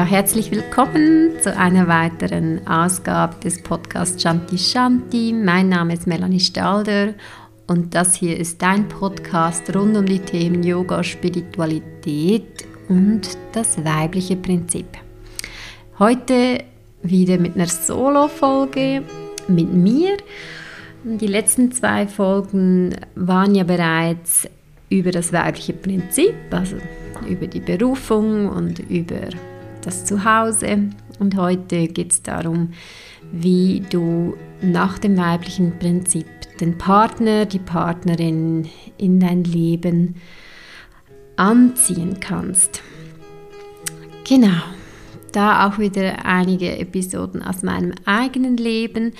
Ja, herzlich willkommen zu einer weiteren Ausgabe des Podcasts Shanti Shanti. Mein Name ist Melanie Stalder und das hier ist dein Podcast rund um die Themen Yoga, Spiritualität und das weibliche Prinzip. Heute wieder mit einer Solo-Folge mit mir. Die letzten zwei Folgen waren ja bereits über das weibliche Prinzip, also über die Berufung und über das Zuhause. Und heute geht es darum, wie du nach dem weiblichen Prinzip den Partner, die Partnerin in dein Leben anziehen kannst. Genau, da auch wieder einige Episoden aus meinem eigenen Leben.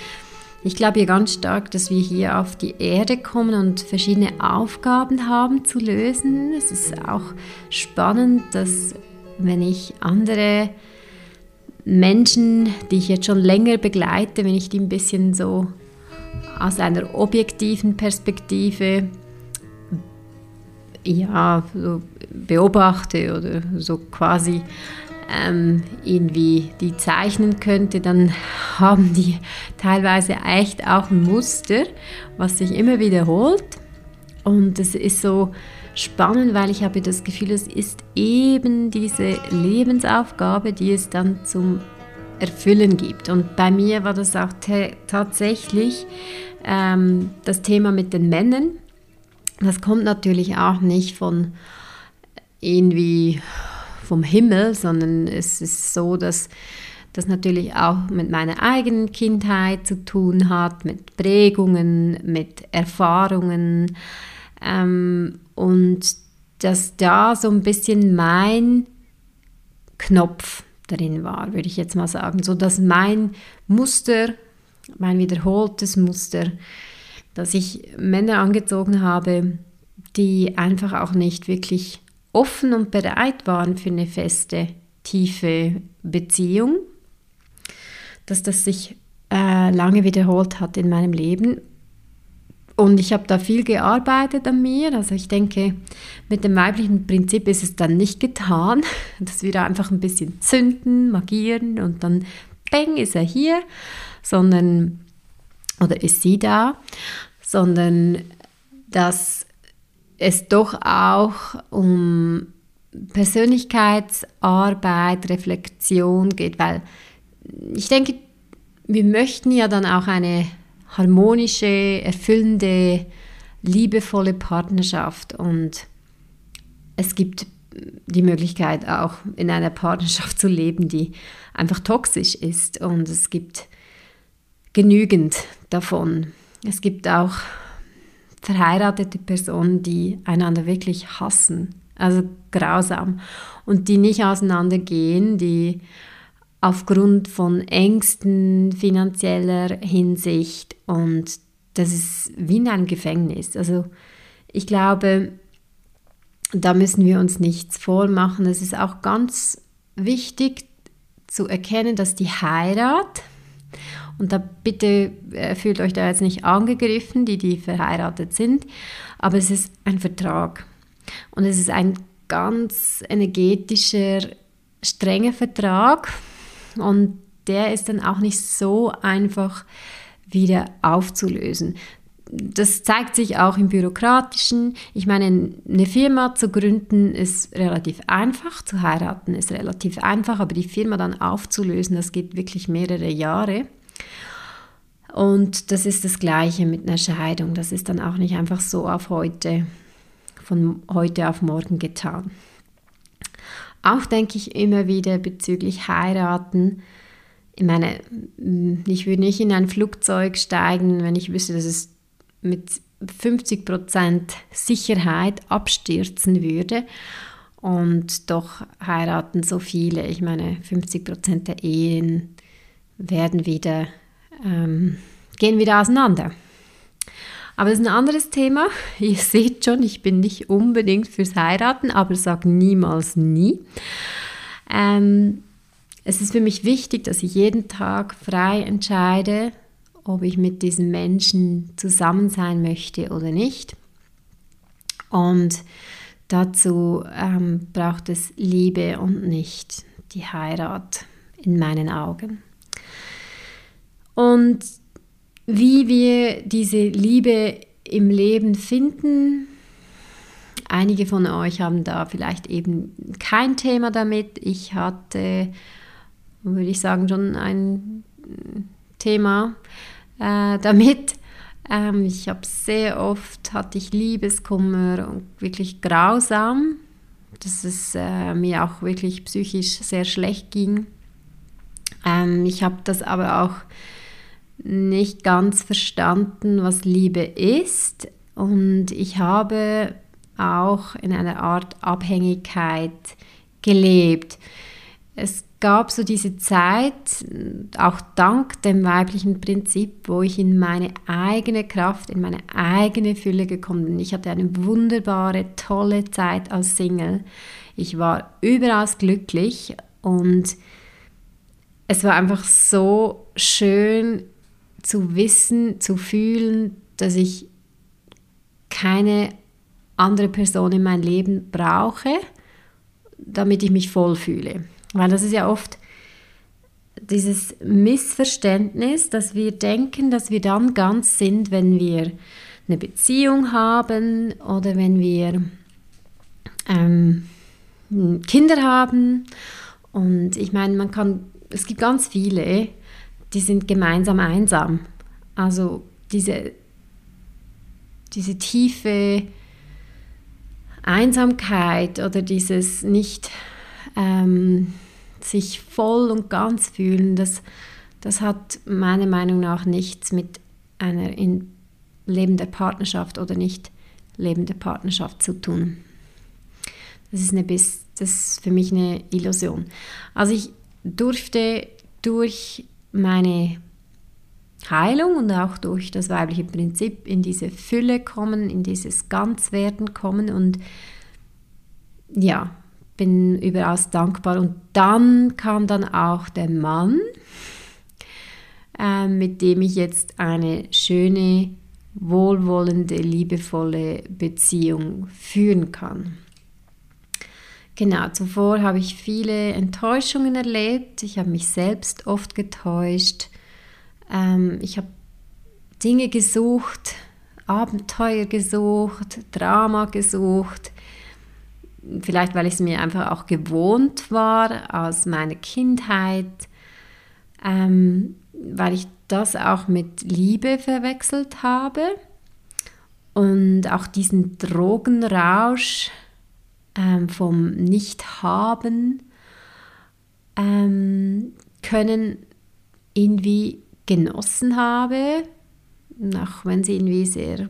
Ich glaube ja ganz stark, dass wir hier auf die Erde kommen und verschiedene Aufgaben haben zu lösen. Es ist auch spannend, dass wenn ich andere Menschen, die ich jetzt schon länger begleite, wenn ich die ein bisschen so aus einer objektiven Perspektive ja, so beobachte oder so quasi ähm, irgendwie die zeichnen könnte, dann haben die teilweise echt auch ein Muster, was sich immer wiederholt. Und es ist so spannend, weil ich habe das Gefühl, es ist eben diese Lebensaufgabe, die es dann zum Erfüllen gibt. Und bei mir war das auch tatsächlich ähm, das Thema mit den Männern. Das kommt natürlich auch nicht von irgendwie vom Himmel, sondern es ist so, dass das natürlich auch mit meiner eigenen Kindheit zu tun hat, mit Prägungen, mit Erfahrungen ähm, und dass da so ein bisschen mein Knopf drin war, würde ich jetzt mal sagen, so dass mein Muster, mein wiederholtes Muster, dass ich Männer angezogen habe, die einfach auch nicht wirklich offen und bereit waren für eine feste, tiefe Beziehung, dass das sich äh, lange wiederholt hat in meinem Leben. Und ich habe da viel gearbeitet an mir. Also ich denke, mit dem weiblichen Prinzip ist es dann nicht getan, dass wir da einfach ein bisschen zünden, magieren und dann bang ist er hier, sondern oder ist sie da, sondern dass es doch auch um Persönlichkeitsarbeit, Reflexion geht, weil ich denke, wir möchten ja dann auch eine harmonische, erfüllende, liebevolle Partnerschaft und es gibt die Möglichkeit auch in einer Partnerschaft zu leben, die einfach toxisch ist und es gibt genügend davon. Es gibt auch verheiratete Personen, die einander wirklich hassen, also grausam, und die nicht auseinandergehen, die aufgrund von Ängsten finanzieller Hinsicht und das ist wie in einem Gefängnis. Also ich glaube, da müssen wir uns nichts vormachen. Es ist auch ganz wichtig zu erkennen, dass die Heirat und da bitte äh, fühlt euch da jetzt nicht angegriffen, die, die verheiratet sind, aber es ist ein Vertrag. Und es ist ein ganz energetischer, strenger Vertrag. Und der ist dann auch nicht so einfach wieder aufzulösen. Das zeigt sich auch im Bürokratischen. Ich meine, eine Firma zu gründen ist relativ einfach, zu heiraten ist relativ einfach, aber die Firma dann aufzulösen, das geht wirklich mehrere Jahre. Und das ist das Gleiche mit einer Scheidung. Das ist dann auch nicht einfach so auf heute, von heute auf morgen getan. Auch denke ich immer wieder bezüglich Heiraten. Ich meine, ich würde nicht in ein Flugzeug steigen, wenn ich wüsste, dass es mit 50% Sicherheit abstürzen würde. Und doch heiraten so viele. Ich meine, 50% der Ehen werden wieder ähm, gehen wieder auseinander. Aber das ist ein anderes Thema. Ihr seht schon, ich bin nicht unbedingt fürs Heiraten, aber sage niemals nie. Ähm, es ist für mich wichtig, dass ich jeden Tag frei entscheide, ob ich mit diesem Menschen zusammen sein möchte oder nicht. Und dazu ähm, braucht es Liebe und nicht die Heirat in meinen Augen. Und wie wir diese Liebe im Leben finden, einige von euch haben da vielleicht eben kein Thema damit. Ich hatte, würde ich sagen, schon ein Thema äh, damit. Ähm, ich habe sehr oft, hatte ich Liebeskummer und wirklich grausam, dass es äh, mir auch wirklich psychisch sehr schlecht ging. Ähm, ich habe das aber auch nicht ganz verstanden, was Liebe ist. Und ich habe auch in einer Art Abhängigkeit gelebt. Es gab so diese Zeit, auch dank dem weiblichen Prinzip, wo ich in meine eigene Kraft, in meine eigene Fülle gekommen bin. Ich hatte eine wunderbare, tolle Zeit als Single. Ich war überaus glücklich und es war einfach so schön zu wissen, zu fühlen, dass ich keine andere Person in mein Leben brauche, damit ich mich voll fühle. Weil das ist ja oft dieses Missverständnis, dass wir denken, dass wir dann ganz sind, wenn wir eine Beziehung haben oder wenn wir ähm, Kinder haben. Und ich meine, man kann, es gibt ganz viele, die sind gemeinsam einsam. Also diese, diese tiefe Einsamkeit oder dieses nicht ähm, sich voll und ganz fühlen, das, das hat meiner Meinung nach nichts mit einer in lebender Partnerschaft oder nicht lebender Partnerschaft zu tun. Das ist, eine, das ist für mich eine Illusion. Also ich durfte durch meine Heilung und auch durch das weibliche Prinzip in diese Fülle kommen, in dieses Ganzwerden kommen und ja, bin überaus dankbar. Und dann kam dann auch der Mann, äh, mit dem ich jetzt eine schöne, wohlwollende, liebevolle Beziehung führen kann. Genau, zuvor habe ich viele Enttäuschungen erlebt. Ich habe mich selbst oft getäuscht. Ähm, ich habe Dinge gesucht, Abenteuer gesucht, Drama gesucht. Vielleicht, weil ich es mir einfach auch gewohnt war aus meiner Kindheit, ähm, weil ich das auch mit Liebe verwechselt habe und auch diesen Drogenrausch ähm, vom Nicht-Haben ähm, können irgendwie genossen habe, auch wenn sie irgendwie sehr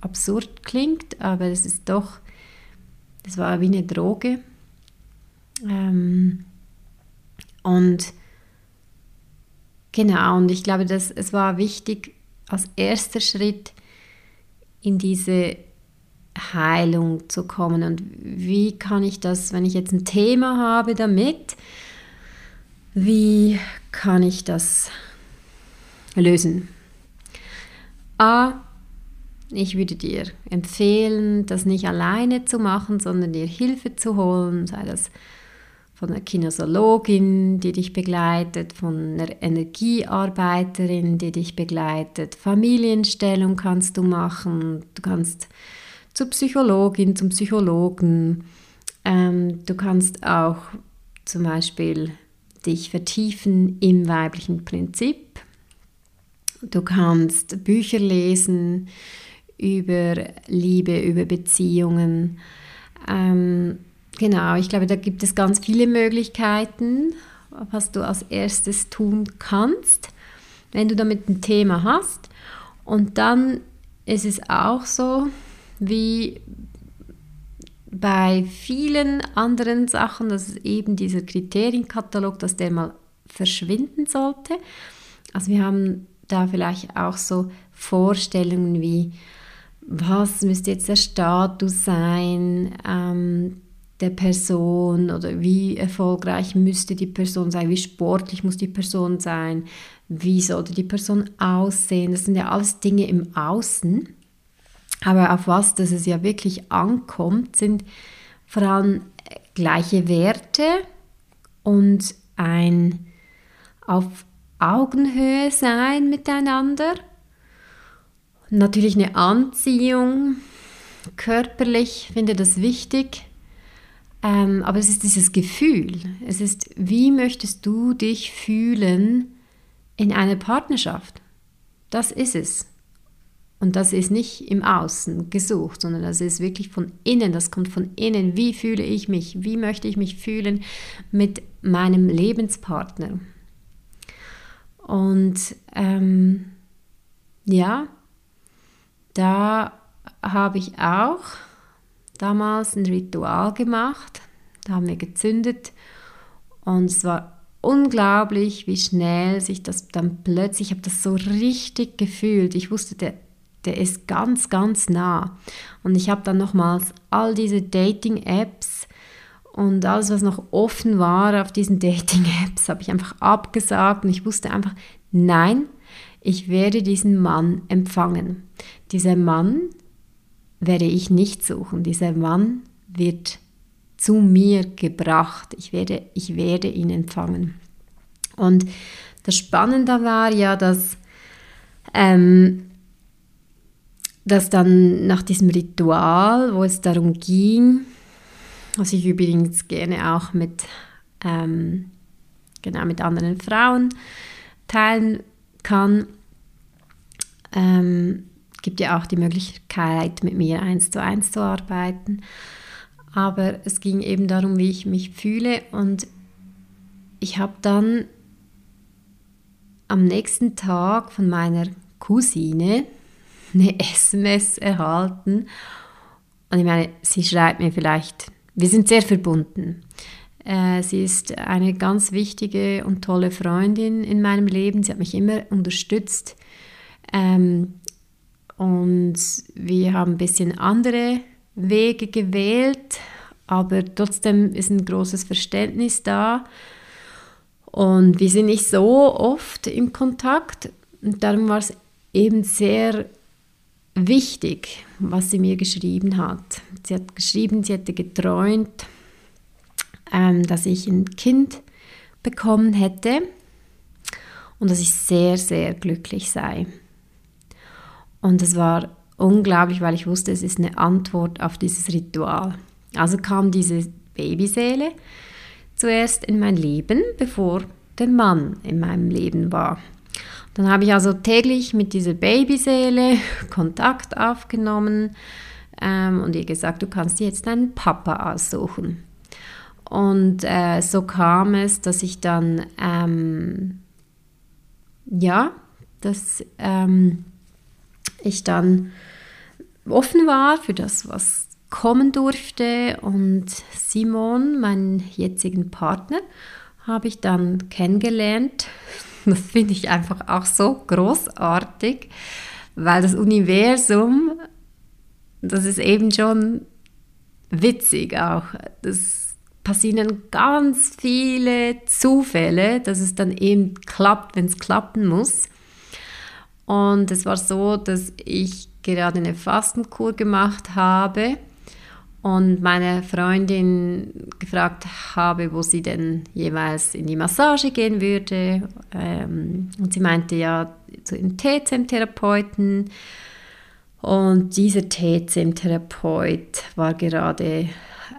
absurd klingt, aber es ist doch, es war wie eine Droge. Ähm, und genau, und ich glaube, dass es war wichtig, als erster Schritt in diese Heilung zu kommen. Und wie kann ich das, wenn ich jetzt ein Thema habe damit, wie kann ich das lösen? A, ich würde dir empfehlen, das nicht alleine zu machen, sondern dir Hilfe zu holen, sei das von einer Kinesiologin, die dich begleitet, von einer Energiearbeiterin, die dich begleitet. Familienstellung kannst du machen. Du kannst zur Psychologin, zum Psychologen. Ähm, du kannst auch zum Beispiel dich vertiefen im weiblichen Prinzip. Du kannst Bücher lesen über Liebe, über Beziehungen. Ähm, genau, ich glaube, da gibt es ganz viele Möglichkeiten, was du als erstes tun kannst, wenn du damit ein Thema hast. Und dann ist es auch so, wie bei vielen anderen Sachen, dass eben dieser Kriterienkatalog, dass der mal verschwinden sollte. Also wir haben da vielleicht auch so Vorstellungen wie, was müsste jetzt der Status sein ähm, der Person oder wie erfolgreich müsste die Person sein, wie sportlich muss die Person sein, wie sollte die Person aussehen. Das sind ja alles Dinge im Außen. Aber auf was das es ja wirklich ankommt, sind vor allem gleiche Werte und ein auf Augenhöhe sein miteinander. Natürlich eine Anziehung, körperlich finde das wichtig. Ähm, aber es ist dieses Gefühl. Es ist, wie möchtest du dich fühlen in einer Partnerschaft? Das ist es. Und das ist nicht im Außen gesucht, sondern das ist wirklich von innen, das kommt von innen. Wie fühle ich mich? Wie möchte ich mich fühlen mit meinem Lebenspartner? Und ähm, ja, da habe ich auch damals ein Ritual gemacht. Da haben wir gezündet und es war unglaublich, wie schnell sich das dann plötzlich, ich habe das so richtig gefühlt. Ich wusste, der, der ist ganz, ganz nah. Und ich habe dann nochmals all diese Dating-Apps und alles, was noch offen war auf diesen Dating-Apps, habe ich einfach abgesagt und ich wusste einfach, nein, ich werde diesen Mann empfangen. Dieser Mann werde ich nicht suchen. Dieser Mann wird zu mir gebracht. Ich werde, ich werde ihn empfangen. Und das Spannende war ja, dass, ähm, dass dann nach diesem Ritual, wo es darum ging, was ich übrigens gerne auch mit, ähm, genau, mit anderen Frauen teilen kann, ähm, gibt ja auch die Möglichkeit, mit mir eins zu eins zu arbeiten. Aber es ging eben darum, wie ich mich fühle. Und ich habe dann am nächsten Tag von meiner Cousine eine SMS erhalten. Und ich meine, sie schreibt mir vielleicht, wir sind sehr verbunden. Äh, sie ist eine ganz wichtige und tolle Freundin in meinem Leben. Sie hat mich immer unterstützt. Ähm, und wir haben ein bisschen andere Wege gewählt, aber trotzdem ist ein großes Verständnis da. Und wir sind nicht so oft im Kontakt. Und darum war es eben sehr wichtig, was sie mir geschrieben hat. Sie hat geschrieben, sie hätte geträumt, ähm, dass ich ein Kind bekommen hätte und dass ich sehr, sehr glücklich sei. Und es war unglaublich, weil ich wusste, es ist eine Antwort auf dieses Ritual. Also kam diese Babyseele zuerst in mein Leben, bevor der Mann in meinem Leben war. Dann habe ich also täglich mit dieser Babyseele Kontakt aufgenommen ähm, und ihr gesagt, du kannst dir jetzt deinen Papa aussuchen. Und äh, so kam es, dass ich dann, ähm, ja, das ähm, ich dann offen war für das, was kommen durfte. Und Simon, meinen jetzigen Partner, habe ich dann kennengelernt. Das finde ich einfach auch so großartig, weil das Universum, das ist eben schon witzig auch. Das passieren ganz viele Zufälle, dass es dann eben klappt, wenn es klappen muss. Und es war so, dass ich gerade eine Fastenkur gemacht habe und meine Freundin gefragt habe, wo sie denn jeweils in die Massage gehen würde. Ähm, und sie meinte ja zu einem TCM-Therapeuten. Und dieser TCM-Therapeut war gerade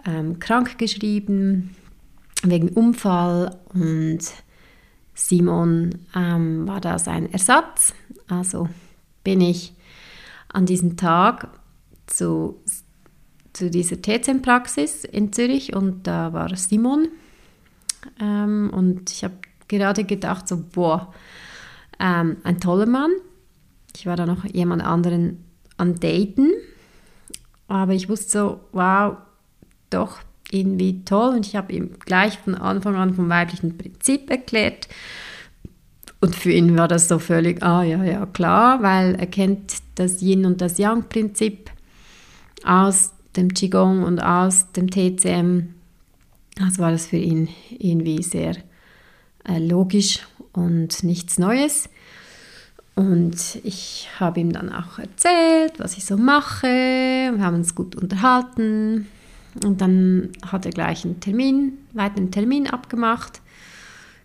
ähm, krankgeschrieben wegen Unfall und Simon ähm, war da sein Ersatz. Also bin ich an diesem Tag zu, zu dieser TCM-Praxis in Zürich und da war Simon. Ähm, und ich habe gerade gedacht, so, boah, ähm, ein toller Mann. Ich war da noch jemand anderen an Daten, aber ich wusste so, wow, doch irgendwie toll und ich habe ihm gleich von Anfang an vom weiblichen Prinzip erklärt. Und für ihn war das so völlig, ah ja, ja, klar, weil er kennt das Yin und das Yang-Prinzip aus dem Qigong und aus dem TCM. Also war das für ihn irgendwie sehr äh, logisch und nichts Neues. Und ich habe ihm dann auch erzählt, was ich so mache. Wir haben uns gut unterhalten. Und dann hat er gleich einen Termin weiteren Termin abgemacht.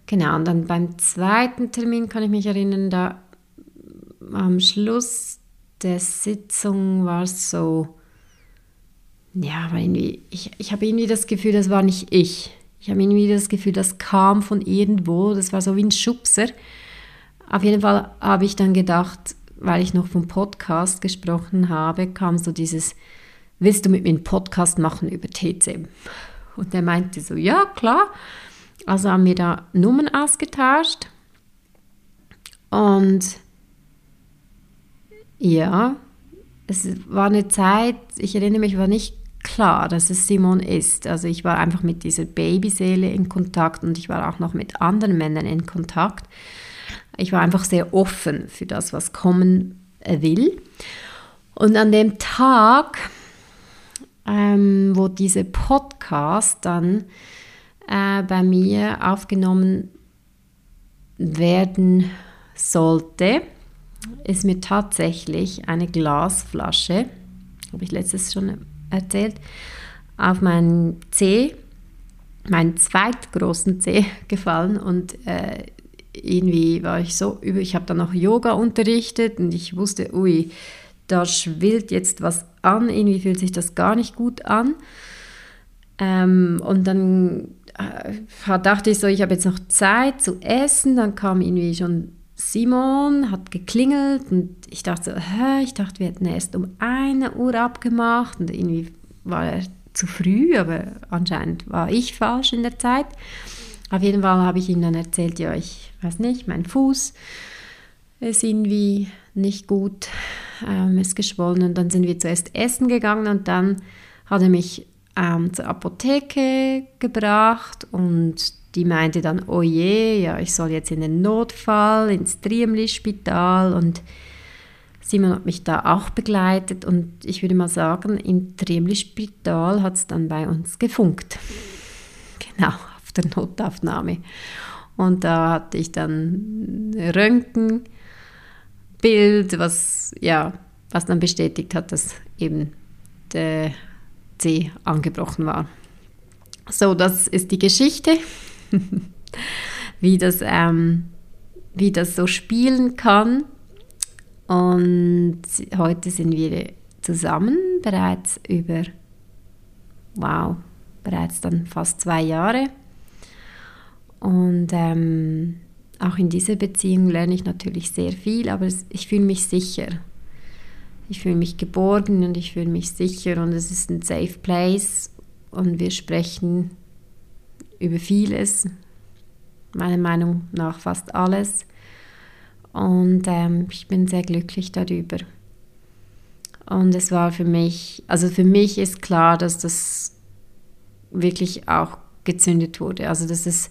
Genau, und dann beim zweiten Termin kann ich mich erinnern, da am Schluss der Sitzung war es so, ja, aber irgendwie, ich, ich habe irgendwie das Gefühl, das war nicht ich. Ich habe irgendwie das Gefühl, das kam von irgendwo, das war so wie ein Schubser. Auf jeden Fall habe ich dann gedacht, weil ich noch vom Podcast gesprochen habe, kam so dieses, willst du mit mir einen Podcast machen über TCM? Und er meinte so, ja, klar. Also haben wir da Nummern ausgetauscht. Und ja, es war eine Zeit, ich erinnere mich, war nicht klar, dass es Simon ist. Also ich war einfach mit dieser Babyseele in Kontakt und ich war auch noch mit anderen Männern in Kontakt. Ich war einfach sehr offen für das, was kommen will. Und an dem Tag, ähm, wo dieser Podcast dann äh, bei mir aufgenommen werden sollte, ist mir tatsächlich eine Glasflasche, habe ich letztes schon erzählt, auf meinen Zeh, meinen zweitgroßen Zeh gefallen und äh, irgendwie war ich so über, ich habe dann noch Yoga unterrichtet und ich wusste, ui, da schwillt jetzt was an, irgendwie fühlt sich das gar nicht gut an. Ähm, und dann äh, dachte ich so, ich habe jetzt noch Zeit zu essen, dann kam irgendwie schon Simon, hat geklingelt und ich dachte so, hä, ich dachte, wir hätten erst um eine Uhr abgemacht und irgendwie war er zu früh, aber anscheinend war ich falsch in der Zeit. Auf jeden Fall habe ich ihm dann erzählt, ja, ich weiß nicht, mein Fuß ist irgendwie nicht gut, ähm, ist geschwollen und dann sind wir zuerst essen gegangen und dann hat er mich ähm, zur Apotheke gebracht und die meinte dann, oh je, ja, ich soll jetzt in den Notfall, ins Triemli-Spital und Simon hat mich da auch begleitet und ich würde mal sagen, im Triemli-Spital hat es dann bei uns gefunkt. Genau, auf der Notaufnahme. Und da hatte ich dann Röntgenbild, was, ja, was dann bestätigt hat, dass eben der C angebrochen war. So, das ist die Geschichte, wie, das, ähm, wie das so spielen kann. Und heute sind wir zusammen, bereits über, wow, bereits dann fast zwei Jahre. Und ähm, auch in dieser Beziehung lerne ich natürlich sehr viel, aber ich fühle mich sicher. Ich fühle mich geborgen und ich fühle mich sicher und es ist ein safe place und wir sprechen über vieles, meiner Meinung nach fast alles. Und ähm, ich bin sehr glücklich darüber. Und es war für mich, also für mich ist klar, dass das wirklich auch gezündet wurde. Also dass es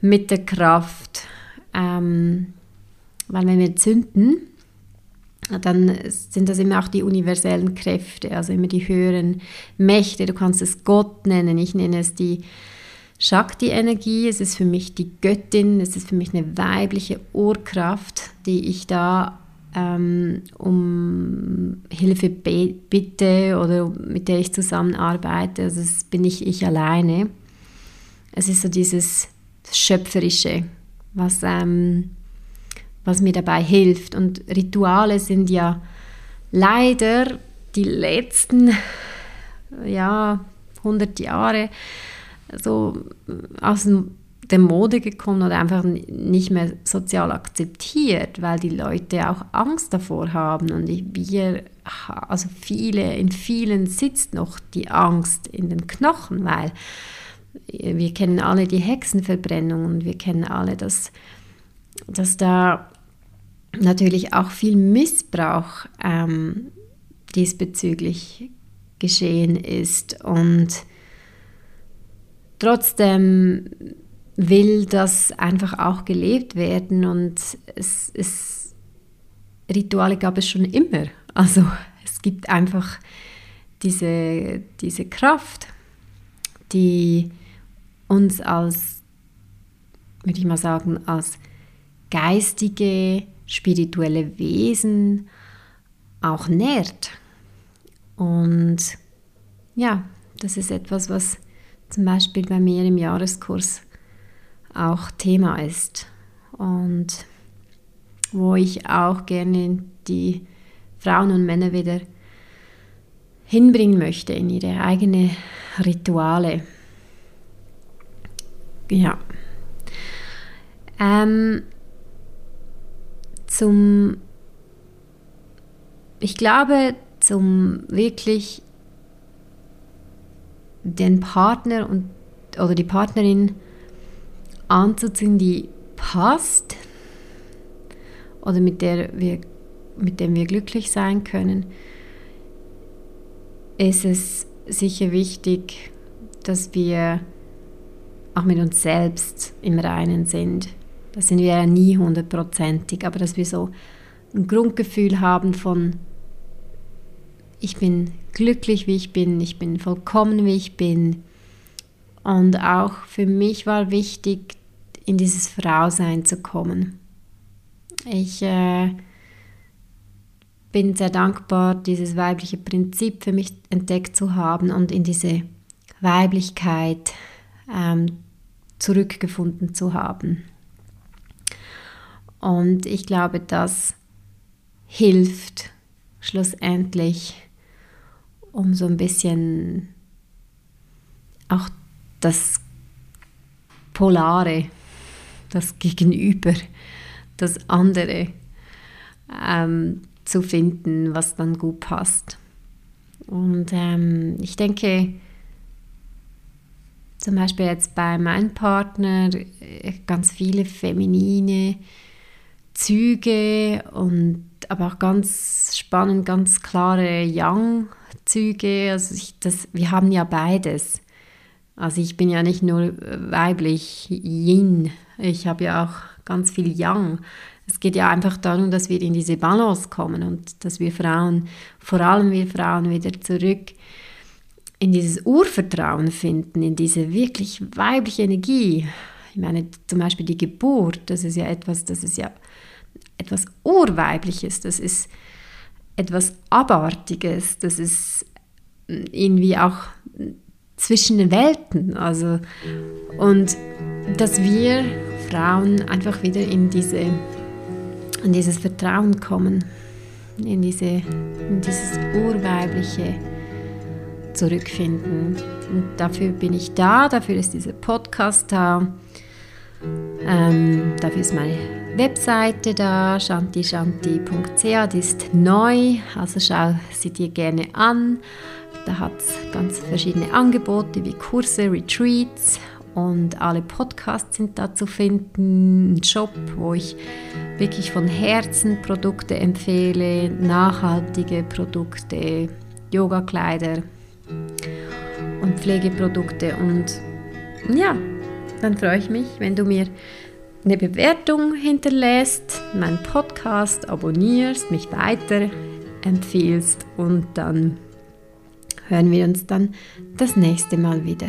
mit der Kraft, ähm, weil wenn wir zünden, dann sind das immer auch die universellen Kräfte, also immer die höheren Mächte. Du kannst es Gott nennen, ich nenne es die Shakti-Energie, es ist für mich die Göttin, es ist für mich eine weibliche Urkraft, die ich da ähm, um Hilfe bitte oder mit der ich zusammenarbeite. Also es bin nicht ich alleine. Es ist so dieses Schöpferische, was, ähm, was mir dabei hilft. Und Rituale sind ja leider die letzten ja, 100 Jahre so aus der Mode gekommen oder einfach nicht mehr sozial akzeptiert, weil die Leute auch Angst davor haben. Und wir, also viele, in vielen sitzt noch die Angst in den Knochen, weil wir kennen alle die Hexenverbrennung und wir kennen alle, dass, dass da natürlich auch viel Missbrauch ähm, diesbezüglich geschehen ist. Und Trotzdem will das einfach auch gelebt werden und es, es, Rituale gab es schon immer. Also es gibt einfach diese, diese Kraft, die uns als, würde ich mal sagen, als geistige, spirituelle Wesen auch nährt. Und ja, das ist etwas, was zum Beispiel bei mir im Jahreskurs auch Thema ist und wo ich auch gerne die Frauen und Männer wieder hinbringen möchte in ihre eigene Rituale. Ja. Ähm, zum, ich glaube, zum wirklich den Partner und, oder die Partnerin anzuziehen, die passt oder mit der wir mit dem wir glücklich sein können, ist es sicher wichtig, dass wir auch mit uns selbst im Reinen sind. Das sind wir ja nie hundertprozentig, aber dass wir so ein Grundgefühl haben von, ich bin glücklich, wie ich bin, ich bin vollkommen, wie ich bin. Und auch für mich war wichtig, in dieses Frausein zu kommen. Ich äh, bin sehr dankbar, dieses weibliche Prinzip für mich entdeckt zu haben und in diese Weiblichkeit ähm, zurückgefunden zu haben. Und ich glaube, das hilft schlussendlich, um so ein bisschen auch das Polare, das Gegenüber, das andere ähm, zu finden, was dann gut passt. Und ähm, ich denke, zum Beispiel jetzt bei meinem Partner äh, ganz viele feminine Züge und aber auch ganz spannend, ganz klare Yang-Züge. Also ich, das, wir haben ja beides. Also ich bin ja nicht nur weiblich Yin, ich habe ja auch ganz viel Yang. Es geht ja einfach darum, dass wir in diese Balance kommen und dass wir Frauen, vor allem wir Frauen, wieder zurück in dieses Urvertrauen finden, in diese wirklich weibliche Energie. Ich meine, zum Beispiel die Geburt, das ist ja etwas, das ist ja etwas Urweibliches, das ist etwas Abartiges, das ist irgendwie auch zwischen den Welten. Also, und dass wir Frauen einfach wieder in, diese, in dieses Vertrauen kommen, in, diese, in dieses Urweibliche zurückfinden. Und dafür bin ich da, dafür ist dieser Podcast da. Ähm, dafür ist meine Webseite da, shantishanti.ch, die ist neu, also schau sie dir gerne an. Da hat es ganz verschiedene Angebote wie Kurse, Retreats und alle Podcasts sind da zu finden. Ein Shop, wo ich wirklich von Herzen Produkte empfehle, nachhaltige Produkte, Yoga-Kleider und Pflegeprodukte. Und ja, dann freue ich mich, wenn du mir eine Bewertung hinterlässt, meinen Podcast abonnierst, mich weiter empfiehlst und dann hören wir uns dann das nächste Mal wieder.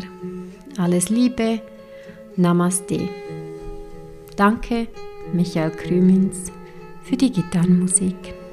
Alles Liebe, Namaste. Danke, Michael Krümins, für die Gitarrenmusik.